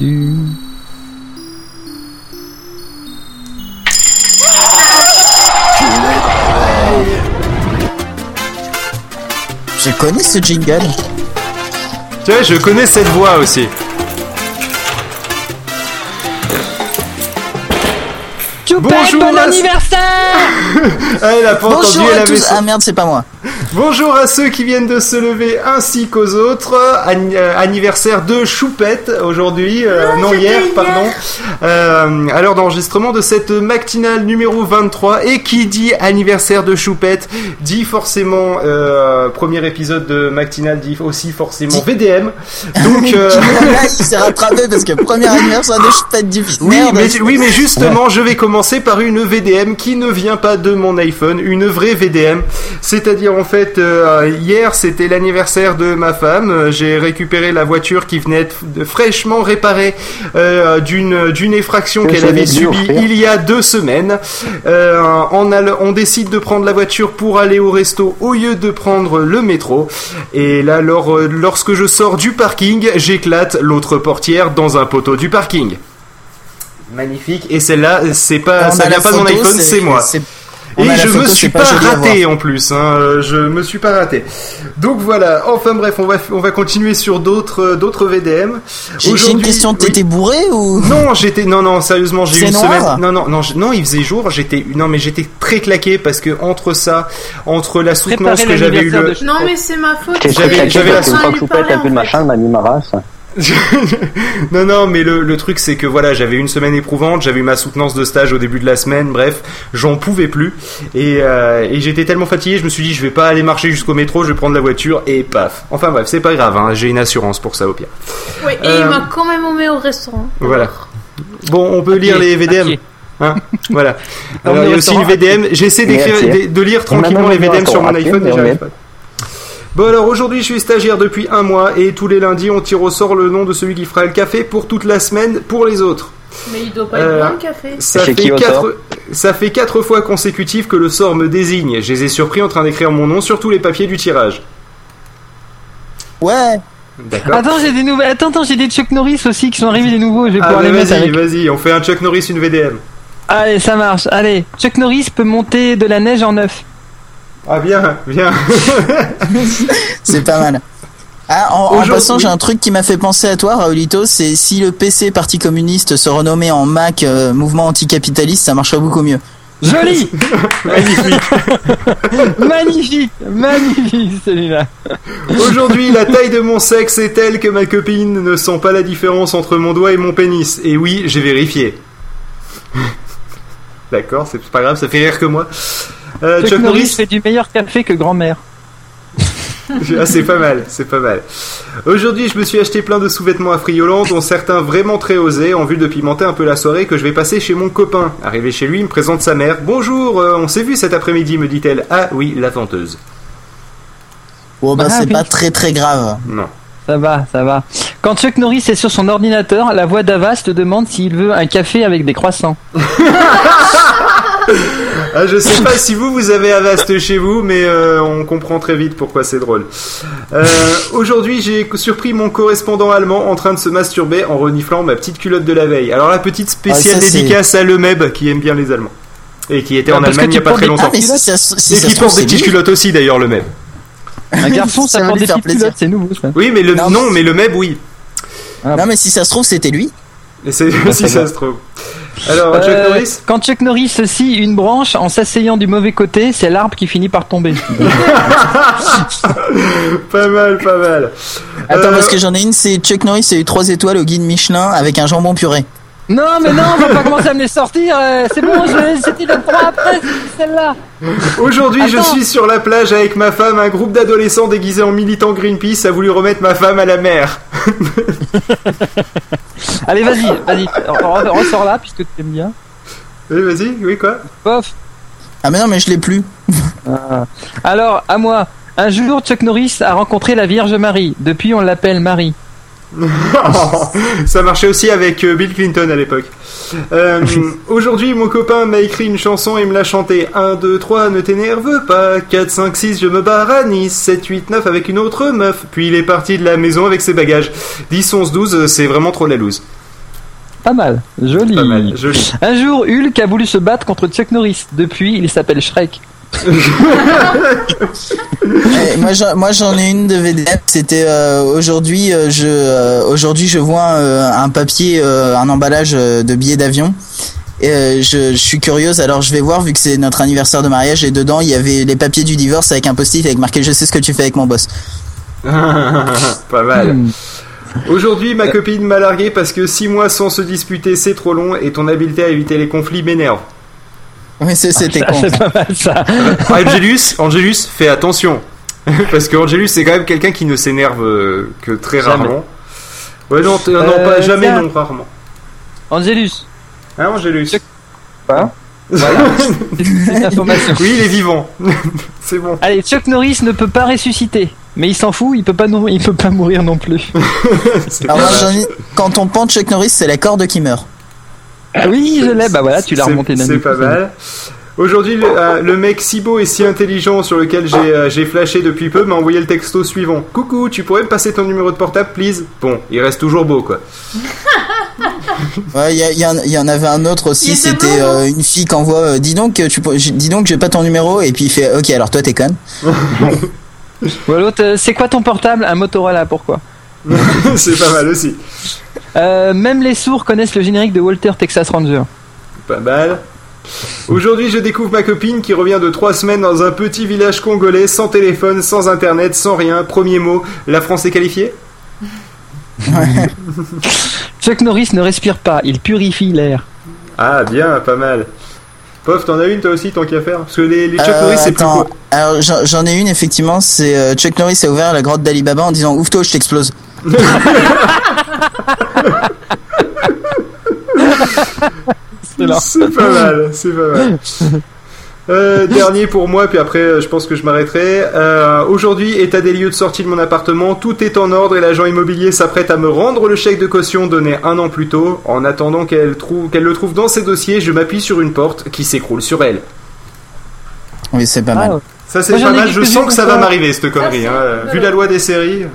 du. Je connais ce jingle. Tu vois, je connais cette voix aussi. Choupette, Bonjour, bon anniversaire Ah, elle a pas Bonjour entendu, elle à avait tous. son- Ah merde, c'est pas moi. Bonjour à ceux qui viennent de se lever ainsi qu'aux autres. Euh, anniversaire de Choupette aujourd'hui, euh, non hier, pardon. Euh, à l'heure d'enregistrement de cette matinale numéro 23. Et qui dit anniversaire de Choupette dit forcément euh, premier épisode de matinale dit aussi forcément Dit- VDM. Donc euh, Là, il s'est rattrapé parce que premier anniversaire de Choupette fils. Oui, Merde. mais, oui, mais justement, je vais commencer par une VDM qui ne vient pas de mon iPhone, une vraie VDM. C'est-à-dire, en fait, euh, hier, c'était l'anniversaire de ma femme. Euh, J'ai récupéré la voiture qui venait de fraîchement réparée euh, d'une d'une effraction Que qu'elle avait subie il y a deux semaines. Euh, on, a le- on décide de prendre la voiture pour aller au resto au lieu de prendre le métro. Et là, lors- lorsque je sors du parking, j'éclate l'autre portière dans un poteau du parking. Magnifique. Et celle-là, c'est pas, ça vient pas de mon iPhone, c'est moi. On Et je me suis pas, raté en plus, hein, euh, je me suis pas raté. Donc voilà, enfin bref, on va, on va continuer sur d'autres euh, d'autres VDM. J'ai une Aujourd'hui- question. oui. T'étais bourré ou? Non, j'étais non non sérieusement, j'ai eu une noir? semaine. Non non non, non, il faisait jour, j'étais non mais j'étais très claqué parce que entre ça, entre la soutenance que j'avais eu le de Non mais c'est ma faute. J'avais- j'avais la a vu le en machin, m'a mis ma race. non, non, mais le, le truc c'est que voilà, j'avais une semaine éprouvante, j'avais eu ma soutenance de stage au début de la semaine, bref, j'en pouvais plus. Et, euh, et j'étais tellement fatigué, je me suis dit, je vais pas aller marcher jusqu'au métro, je vais prendre la voiture et paf. Enfin bref, c'est pas grave, hein, j'ai une assurance pour ça au pire. Oui, et Euh, il m'a quand même emmené au restaurant. Voilà. Bon, on peut lire les VDM. Hein voilà. Alors il y a au aussi une. VDM. J'essaie de, lire tranquillement les VDM sur mon iPhone, mais j'arrive pas. Bon alors aujourd'hui je suis stagiaire depuis un mois et tous les lundis on tire au sort le nom de celui qui fera le café pour toute la semaine pour les autres. Mais il doit pas Euh, être bon le café. Ça C'est fait, quatre, ça fait quatre fois consécutif que le sort me désigne. Je les ai surpris en train d'écrire mon nom sur tous les papiers du tirage. Ouais. Attends, j'ai des nouvelles. Attends, attends, j'ai des Chuck Norris aussi qui sont arrivés des nouveaux. Je vais Ah, pouvoir les mettre vas-y, avec. vas-y, on fait un Chuck Norris, une VDM. Allez, ça marche. Allez, Chuck Norris peut monter de la neige en neuf. Ah bien, bien. C'est pas mal. Ah, en, passant, j'ai un truc qui m'a fait penser à toi, Raulito. C'est si le PC Parti communiste se renommait en Mac euh, Mouvement anticapitaliste, ça marcherait beaucoup mieux. Joli Magnifique. Magnifique Magnifique celui-là. Aujourd'hui, la taille de mon sexe est telle que ma copine ne sent pas la différence entre mon doigt et mon pénis. Et oui, j'ai vérifié. D'accord, c'est pas grave, ça fait rire que moi. Euh, Chuck, Chuck Norris Norris, fait du meilleur café que grand-mère. ah, c'est pas mal, c'est pas mal. Aujourd'hui, je me suis acheté plein de sous-vêtements affriolants, dont certains vraiment très osés, en vue de pimenter un peu la soirée que je vais passer chez mon copain. Arrivé chez lui, il me présente sa mère. Bonjour, euh, on s'est vu cet après-midi, me dit-elle. Ah oui, la venteuse. Bon, bah, Ah, c'est oui. pas très très grave. Non. Ça va, ça va. Quand Chuck Norris est sur son ordinateur, la voix d'Avas te demande s'il veut un café avec des croissants. Ah, je sais pas si vous, vous avez Avast chez vous, mais euh, on comprend très vite pourquoi c'est drôle. Euh, Aujourd'hui, j'ai surpris mon correspondant allemand en train de se masturber en reniflant ma petite culotte de la veille. Alors, la petite spéciale Ah, ça, dédicace à Lemeb, qui aime bien les Allemands. Et qui était Ah, en Allemagne il y a pas très des- longtemps. Ah, ça, si Et qui porte des petites culottes aussi, d'ailleurs, le Meb. Un garçon, ça, Ça porte lui des faire petites plaisir. culottes, c'est nouveau ça. Oui, mais le Non, non, mais le Meb, oui. Non, mais si ça se trouve, c'était lui. Et c'est si ça se trouve. Alors, Chuck Euh, Norris Quand Chuck Norris scie une branche en s'asseyant du mauvais côté, c'est l'arbre qui finit par tomber. Pas mal, pas mal. Attends, Euh, parce que j'en ai une, c'est Chuck Norris a eu 3 étoiles au guide Michelin avec un jambon puré. Non, mais non, on va pas commencer à me les sortir. euh, c'est bon, je- c'était le 3 après, c'est celle-là. Aujourd'hui, je suis sur la plage avec ma femme. Un groupe d'adolescents déguisés en militants Greenpeace a voulu remettre ma femme à la mer. Allez, vas-y, vas-y, re- ressors là, puisque tu aimes bien. Oui, vas-y, oui, quoi? Pof. Ah, mais non, mais je l'ai plus. Ah. Alors, à moi. Un jour, Chuck Norris a rencontré la Vierge Marie. Depuis, on l'appelle Marie. Ça marchait aussi avec euh, Bill Clinton à l'époque. Euh, Aujourd'hui, mon copain m'a écrit une chanson et me l'a chantée. 1, 2, 3, ne t'énerve pas. 4, 5, 6, je me barre à Nice. 7, 8, 9 avec une autre meuf. Puis il est parti de la maison avec ses bagages. 10, 11, 12, euh, c'est vraiment trop la loose. Pas mal, joli. Pas mal, joli. Un jour, Hulk a voulu se battre contre Chuck Norris. Depuis, il s'appelle Shrek. Eh, moi, j'en- ai une de VDM. C'était euh, aujourd'hui, euh, je euh, aujourd'hui je vois euh, un papier, euh, un emballage euh, de billets d'avion. Et euh, je, je suis curieuse, alors je vais voir vu que c'est notre anniversaire de mariage et dedans il y avait les papiers du divorce avec un post-it avec marqué je sais ce que tu fais avec mon boss. Pas mal. Hmm. Aujourd'hui, ma copine m'a largué parce que 6 mois sans se disputer, c'est trop long et ton habileté à éviter les conflits m'énerve. Oui, c'est- c'était con. C'est pas mal ça. Angelus, Angelus, fais attention. Parce que Angelus, c'est quand même quelqu'un qui ne s'énerve euh, que très Jamais. rarement. Ouais, non, non Euh, pas jamais, tiens. non, rarement. Angelus, Hein, Angelus? Oui, il est vivant. c'est bon. Allez, Chuck Norris ne peut pas ressusciter. Mais il s'en fout, il peut pas, il peut pas mourir non plus. Alors pas quand on pend Chuck Norris, c'est la corde qui meurt. Ah oui, je l'ai, bah voilà, tu l'as remonté d'un C'est coup. pas mal. Aujourd'hui, le, euh, le mec si beau et si intelligent sur lequel j'ai euh, flashé depuis peu m'a envoyé le texto suivant. Coucou, tu pourrais me passer ton numéro de portable, please? Bon, il reste toujours beau, quoi. Ouais, il y, il y y en avait un autre aussi, était c'était euh, une fille qui envoie euh, dis donc tu dis donc j'ai pas ton numéro et puis il fait OK, alors toi t'es conne. Ou l'autre, c'est quoi ton portable? Un Motorola, pourquoi? C'est pas mal aussi. Euh, Même les sourds connaissent le générique de Walter Texas Ranger. Pas mal. Aujourd'hui, je découvre ma copine qui revient de trois semaines dans un petit village congolais, sans téléphone, sans internet, sans rien. Premier mot, la France est qualifiée? Chuck Norris ne respire pas, il purifie l'air. Ah, bien, pas mal. Pof, t'en as une toi aussi, tant qu'à faire? Parce que les, les Chuck Euh, Norris, c'est plus attends, court. alors j'en ai une effectivement, c'est euh, Chuck Norris a ouvert la grotte d'Alibaba en disant ouvre-toi, je t'explose. C'est pas mal, c'est pas mal. Euh, dernier pour moi, puis après euh, je pense que je m'arrêterai. Euh, Aujourd'hui, état des lieux de sortie de mon appartement, tout est en ordre et l'agent immobilier s'apprête à me rendre le chèque de caution donné un an plus tôt. En attendant qu'elle trouve, qu'elle le trouve dans ses dossiers, je m'appuie sur une porte qui s'écroule sur elle. Oui, c'est pas mal. Ah, Ça c'est pas mal, je sens que ça va m'arriver cette connerie. Ah, hein. Vu la loi des séries.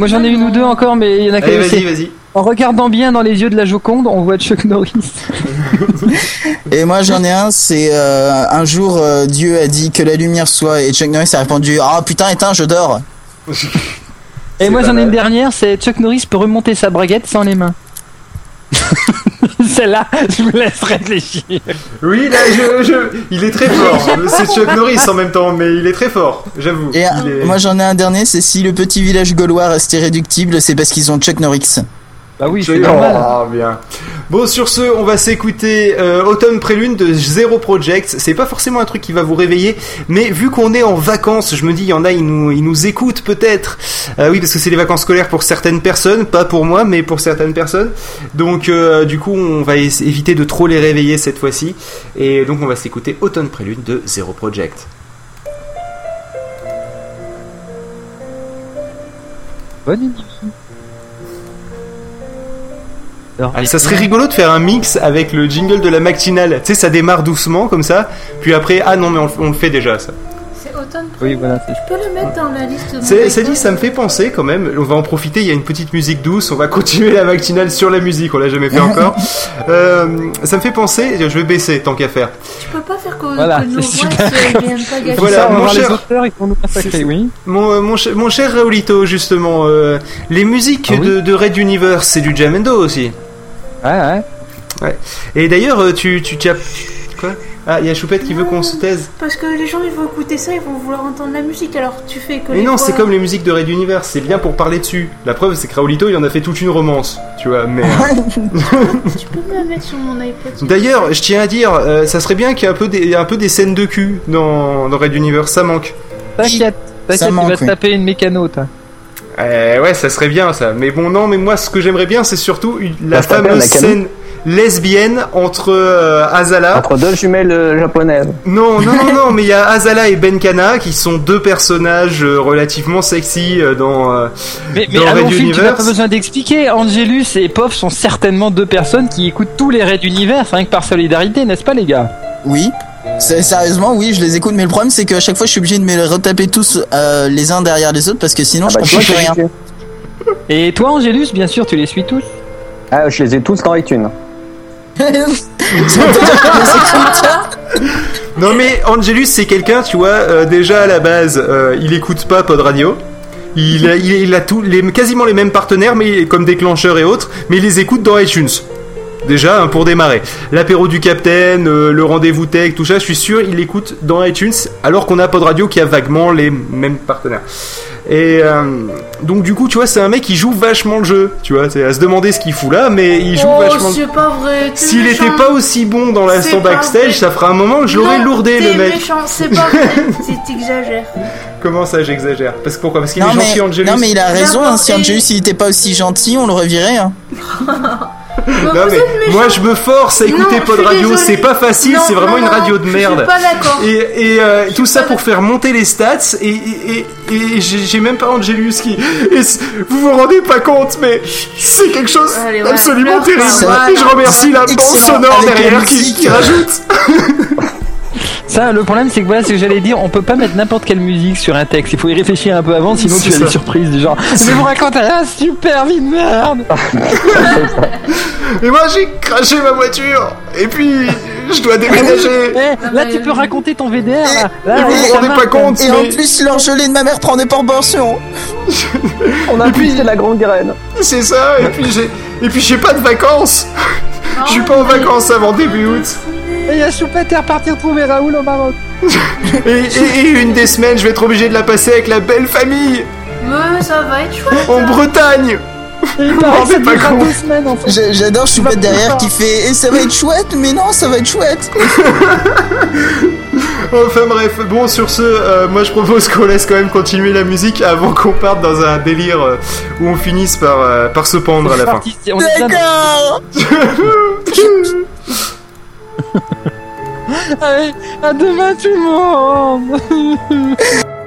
Moi j'en ai une ou deux encore, mais il y en a qu'à vas-y, vas-y. En regardant bien dans les yeux de la Joconde, on voit Chuck Norris. Et moi j'en ai un, c'est euh, un jour euh, Dieu a dit que la lumière soit et Chuck Norris a répondu ah putain éteins je dors. Et moi j'en ai une dernière, c'est Chuck Norris peut remonter sa braguette sans les mains. Celle-là, je vous laisse réfléchir. Oui, là, je, je- il est très fort. C'est Chuck Norris en même temps, mais il est très fort, j'avoue. Et Il est- moi j'en ai un dernier, c'est si le petit village gaulois reste irréductible, c'est parce qu'ils ont Chuck Norris. Bah oui, C'est normal. Ah, bien. Bon, sur ce, on va s'écouter euh, Autumn Prélude de Zero Project. C'est pas forcément un truc qui va vous réveiller, mais vu qu'on est en vacances, je me dis, il y en a, ils nous, ils nous écoutent peut-être. Euh, oui, parce que c'est les vacances scolaires pour certaines personnes, pas pour moi, mais pour certaines personnes. Donc, euh, du coup, on va éviter de trop les réveiller cette fois-ci. Et donc, on va s'écouter Autumn Prélude de Zero Project. Bonne idée. Alors, Ah, ça serait rigolo de faire un mix avec le jingle de la matinale. Tu sais, ça démarre doucement comme ça, puis après, ah non, mais on, le- on le fait déjà ça. C'est automne. Oui, voilà. c'est- Je peux le mettre dans la liste C'est dit, ça me fait penser quand même. On va en profiter. Il y a une petite musique douce. On va continuer la matinale sur la musique. On l'a jamais fait encore. Euh, ça me fait penser. Je vais baisser tant qu'à faire. Je peux pas faire que, Voilà, que nos voix. Voilà, mon cher- auteurs, ils nous oui. Mon, euh, mon, cher- mon cher Raulito, justement, euh, les musiques Ah oui de, de Red Universe, c'est du Jamendo aussi. Ouais, ouais. Et d'ailleurs, euh, tu, tu, tu as. Quoi? Ah, il y a Choupette qui veut qu'on se taise. Parce que les gens ils vont écouter ça, ils vont vouloir entendre la musique, alors tu fais que Mais les non, voix- c'est comme les musiques de Red Universe. C'est bien pour parler dessus. La preuve, c'est que Raulito, il en a fait toute une romance. Tu vois, mais. Tu peux me la mettre sur mon iPod D'ailleurs, je tiens à dire, euh, ça serait bien qu'il y ait un peu des, un peu des scènes de cul dans, dans Red Universe, ça manque. T'inquiète, Ça t'inquiète, tu vas te taper une mécano, toi. Euh, ouais, ça serait bien ça. Mais bon, non, mais moi, ce que j'aimerais bien, c'est surtout une- la fameuse la scène lesbienne entre euh, Azala. Entre deux jumelles euh, japonaises. Non, non, non, non, mais il y a Azala et Benkana qui sont deux personnages euh, relativement sexy euh, dans. euh, Mais, mais Dans à Red mon film, tu n'as Universe. pas besoin d'expliquer. Angelus et Pof sont certainement deux personnes qui écoutent tous les raids d'univers, rien que par solidarité, n'est-ce pas, les gars? Oui. C'est- Sérieusement, oui, je les écoute, mais le problème c'est qu'à chaque fois je suis obligé de me les retaper tous euh, les uns derrière les autres parce que sinon Ah je bah, comprends plus rien. Et toi, Angelus, bien sûr, tu les suis tous. Ah, je les ai tous dans iTunes. Non mais Angelus c'est quelqu'un, tu vois, euh, déjà à la base, euh, il écoute pas Pod Radio. Il a, il, il a tout, les, quasiment les mêmes partenaires, mais comme déclencheurs et autres, mais il les écoute dans iTunes. Déjà hein, pour démarrer. L'apéro du Capitaine, euh, le rendez-vous tech, tout ça, je suis sûr, il écoute dans iTunes, alors qu'on a Pod Radio qui a vaguement les mêmes partenaires. Et euh, donc du coup, tu vois, c'est un mec qui joue vachement le jeu, tu vois, c'est à se demander ce qu'il fout là, mais il joue Oh, vachement. c'est pas vrai. S'il était pas aussi bon dans l'instant backstage, ça fera un moment que je l'aurais lourdé le mec. méchant, c'est pas vrai. C'est- T'exagères. Comment ça, j'exagère? Parce que pourquoi? Parce qu'il est mais, gentil, Angelus. non mais il a raison, hein, si Angelus il était pas aussi gentil, on l'aurait viré. Hein. Non, mais méchant. moi je me force à écouter Non, Pod Radio, c'est pas facile, c'est vraiment une radio de Je merde. suis pas. Et, et, euh, tout ça pour faire monter les stats et, et, et, et j'ai même pas Angelus qui... Vous vous rendez pas compte mais c'est quelque chose d'absolument terrible. Et je remercie la bande sonore derrière qui rajoute. Ça, le problème, c'est que voilà, c'est que j'allais dire, on peut pas mettre n'importe quelle musique sur un texte. Il faut y réfléchir un peu avant, sinon tu as ça. des surprises du genre. Je vais vous raconter un super vie de merde. Et moi j'ai craché ma voiture et puis je dois déménager. Eh, là, tu peux raconter ton VDR. Là, là, Et vous vous rendez pas compte Et en mais plus l'engelé de ma mère prend des proportions. On a poussé la grande graine. c'est ça et puis j'ai et puis j'ai pas de vacances. Je suis pas en vacances avant début août. Et il y a Choupette est reparti retrouver Raoul au Maroc. Et, et- et une des semaines, je vais être obligé de la passer avec la belle famille Mais ça va être chouette. en Bretagne. Paraît que rendez ça pas semaines en fait. J'a- J'adore Choupette derrière qui fait et ça va être chouette, mais non ça va être chouette. Enfin bref, bon sur ce, euh, moi je propose qu'on laisse quand même continuer la musique avant qu'on parte dans un délire euh, où on finisse par, euh, par se pendre à la fin. D'accord. Allez, à demain tout le monde